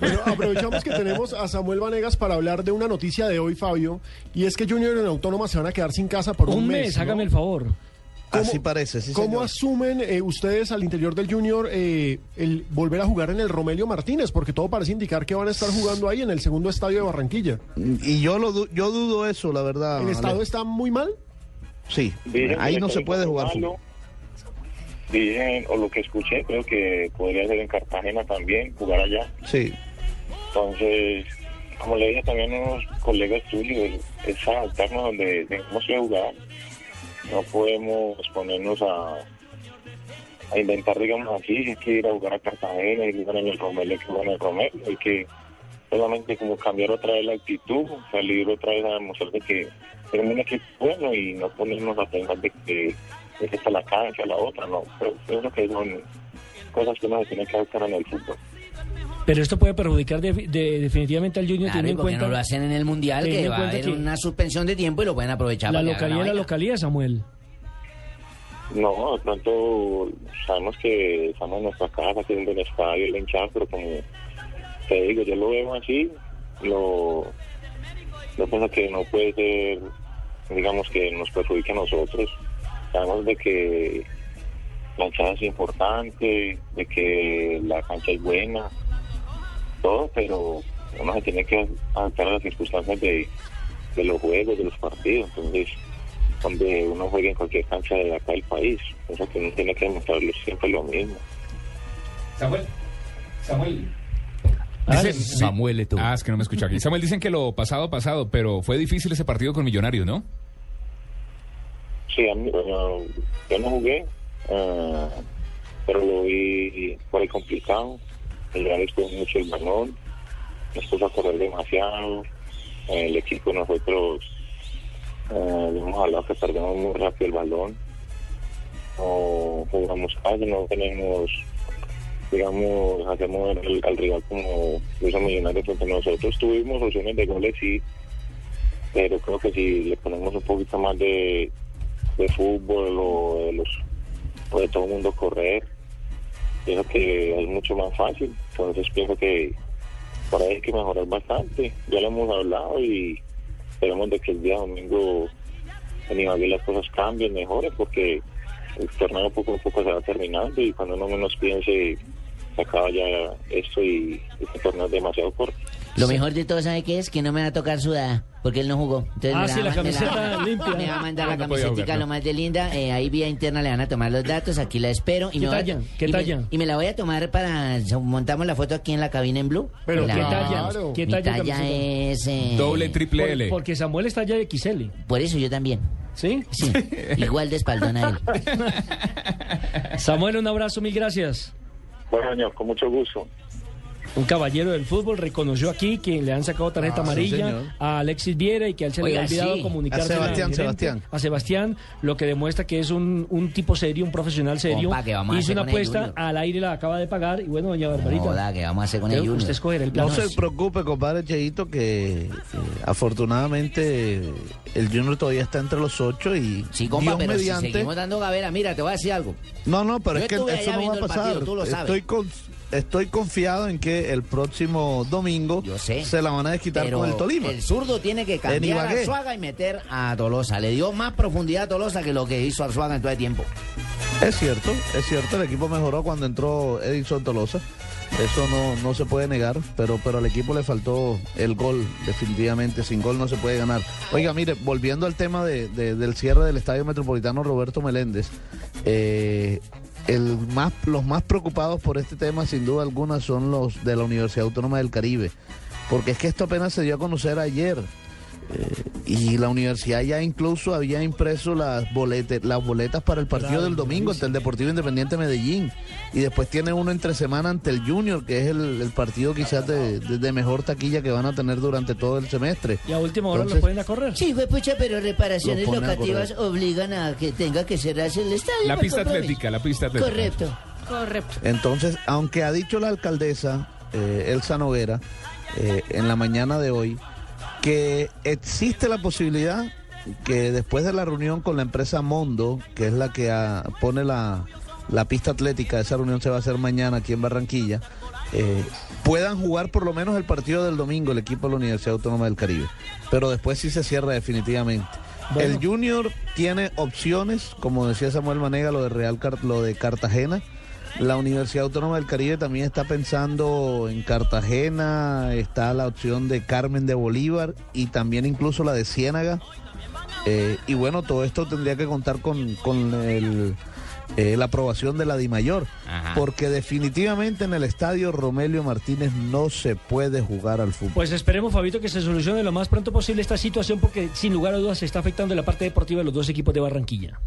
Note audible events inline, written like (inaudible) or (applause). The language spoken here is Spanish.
Bueno, aprovechamos que tenemos a Samuel Vanegas para hablar de una noticia de hoy, Fabio, y es que Junior en Autónoma se van a quedar sin casa por un, Un mes, ¿no? hágame el favor. ¿Cómo- Así parece, sí, ¿Cómo señor. asumen eh, ustedes al interior del Junior eh, el volver a jugar en el Romelio Martínez? Porque todo parece indicar que van a estar jugando ahí en el segundo estadio de Barranquilla. Y yo lo du- yo dudo eso, la verdad. ¿El estado Ale. está muy mal? Sí, ahí no se puede jugar malo. Dicen, o lo que escuché, creo que podría ser en Cartagena también, jugar allá. Sí, Entonces, como le dije también a unos colegas tuyos, es adaptarnos donde tengamos que jugar. No podemos ponernos a, a inventar, digamos así, hay que ir a jugar a Cartagena, que jugar en el Romelio, hay que jugar en el Romelio, hay que solamente como cambiar otra vez la actitud, salir otra vez a demostrar de que tenemos un equipo bueno y no ponernos a pensar de que que esta es la cancha, la otra, no. Pero creo que son cosas que uno se tiene que adaptar en el fútbol. Pero esto puede perjudicar de- de- definitivamente al Junior Claro, teniendo ¿y en cuenta no lo hacen en el Mundial? Que va a haber una suspensión de tiempo y lo pueden aprovechar. la para localidad es la localidad, Samuel. No, de pronto sabemos que estamos en nuestra casa, que es un buen estadio, el hinchado, pero como te digo, yo lo veo así, lo, yo pienso que no puede ser, digamos, que nos perjudique a nosotros. Sabemos de que la hinchada es importante, de que la cancha es buena, todo, pero uno se tiene que adaptar a las circunstancias de, de los juegos, de los partidos. Entonces, donde uno juegue en cualquier cancha de acá del país. Eso que uno tiene que demostrarle siempre lo mismo. Samuel. Samuel. Dicen- Samuel Eto'o. Ah, es que no me escucho aquí. Samuel, dicen que lo pasado, pasado, pero fue difícil ese partido con Millonarios, ¿no? Sí, a mí, bueno, yo no jugué, ah, pero lo vi por ahí complicado. El Real estuvo mucho el balón, nos puso a correr demasiado. El equipo nosotros eh, hemos hablado que perdemos muy rápido el balón. No jugamos casi, no tenemos, digamos, hacemos al, al rival como los millonarios a nosotros. Tuvimos opciones de goles, sí, pero creo que si le ponemos un poquito más de, de fútbol o de los o de todo el mundo correr pienso que es mucho más fácil. Entonces pienso que por ahí hay que mejorar bastante. Ya lo hemos hablado y esperemos de que el día domingo en Ibagué las cosas cambien mejoren porque el torneo poco a poco se va terminando y cuando uno menos piense se acaba ya esto y este torneo es demasiado corto. Lo mejor de todo, ¿sabe qué es? Que no me va a tocar sudada, porque él no jugó. Entonces Ah, sí, la camiseta (laughs) limpia. Me va a mandar la camiseta lo más de linda. eh, ahí vía interna le van a tomar los datos, aquí la espero. Y ¿Qué talla? ¿Qué y me- talla? y me la voy a tomar para... Montamos la foto aquí en la cabina en Blue. Pero ¿qué talla? ¿Qué talla talla es... eh, Doble, triple Por- L. porque Samuel está ya de XL. Por eso yo también. ¿Sí? Sí, (laughs) igual de espaldón a él. (laughs) Samuel, un abrazo, mil gracias. bueno señor con mucho gusto Un caballero del fútbol reconoció aquí que le han sacado tarjeta Ah, amarilla a Alexis Viera y que a él se le había olvidado sí. comunicarse A Sebastián, gerente, Sebastián. a Sebastián, lo que demuestra que es un, un tipo serio, un profesional serio. Compa, ¿qué vamos a Hizo hacer una apuesta, al aire la acaba de pagar y bueno, doña Barbarita. Hola, ¿qué vamos a hacer con el Junior? usted escogerá el plan. No se preocupe, compadre Cheito, que eh, afortunadamente el Junior todavía está entre los ocho y Sí, compa, Dios pero mediante. si seguimos dando gavera, mira, te voy a decir algo. No, no, pero Yo es que eso no va a pasar. partido, tú lo sabes. Estoy con, estoy confiado en que el próximo domingo Yo sé. se la van a desquitar con el Tolima. el zurdo tiene que cambiar a. Arzuaga y meter a Tolosa. Le dio más profundidad a Tolosa que lo que hizo Arzuaga en todo el tiempo. Es cierto, es cierto, el equipo mejoró cuando entró Edison Tolosa. Eso no, no se puede negar, pero, pero al equipo le faltó el gol, definitivamente. Sin gol no se puede ganar. Oiga, mire, volviendo al tema de- de- del cierre del Estadio Metropolitano Roberto Meléndez, eh, el más, los más preocupados por este tema, sin duda alguna, son los de la Universidad Autónoma del Caribe. Porque es que esto apenas se dio a conocer ayer. Y la universidad ya incluso había impreso las, boletas las boletas para el partido Claro, del domingo ante el Deportivo Independiente Medellín. Y después tiene uno entre semana ante el Junior, que es el, el partido quizás de, de- de mejor taquilla que van a tener durante todo el semestre. Y a última hora Entonces- lo pueden a correr. Sí, fue pucha, pero reparaciones a locativas obligan a que tenga que cerrarse el estadio. La pista compromiso. atlética, la pista atlética. Correcto, correcto. Entonces, aunque ha dicho la alcaldesa eh, Elsa Noguera eh, en la mañana de hoy que existe la posibilidad que después de la reunión con la empresa Mondo, que es la que ah, pone la, la pista atlética, esa reunión se va a hacer mañana aquí en Barranquilla, eh, puedan jugar por lo menos el partido del domingo el equipo de la Universidad Autónoma del Caribe. Pero después sí se cierra definitivamente. El Junior tiene opciones, como decía Samuel Manega, lo de Real Car- lo de Cartagena. La Universidad Autónoma del Caribe también está pensando en Cartagena, está la opción de Carmen de Bolívar y también incluso la de Ciénaga. Eh, y bueno, todo esto tendría que contar con, con el, eh, la aprobación de la DIMAYOR, porque definitivamente en el estadio Romelio Martínez no se puede jugar al fútbol. Pues esperemos, Fabito, que se solucione lo más pronto posible esta situación porque sin lugar a dudas se está afectando la parte deportiva de los dos equipos de Barranquilla.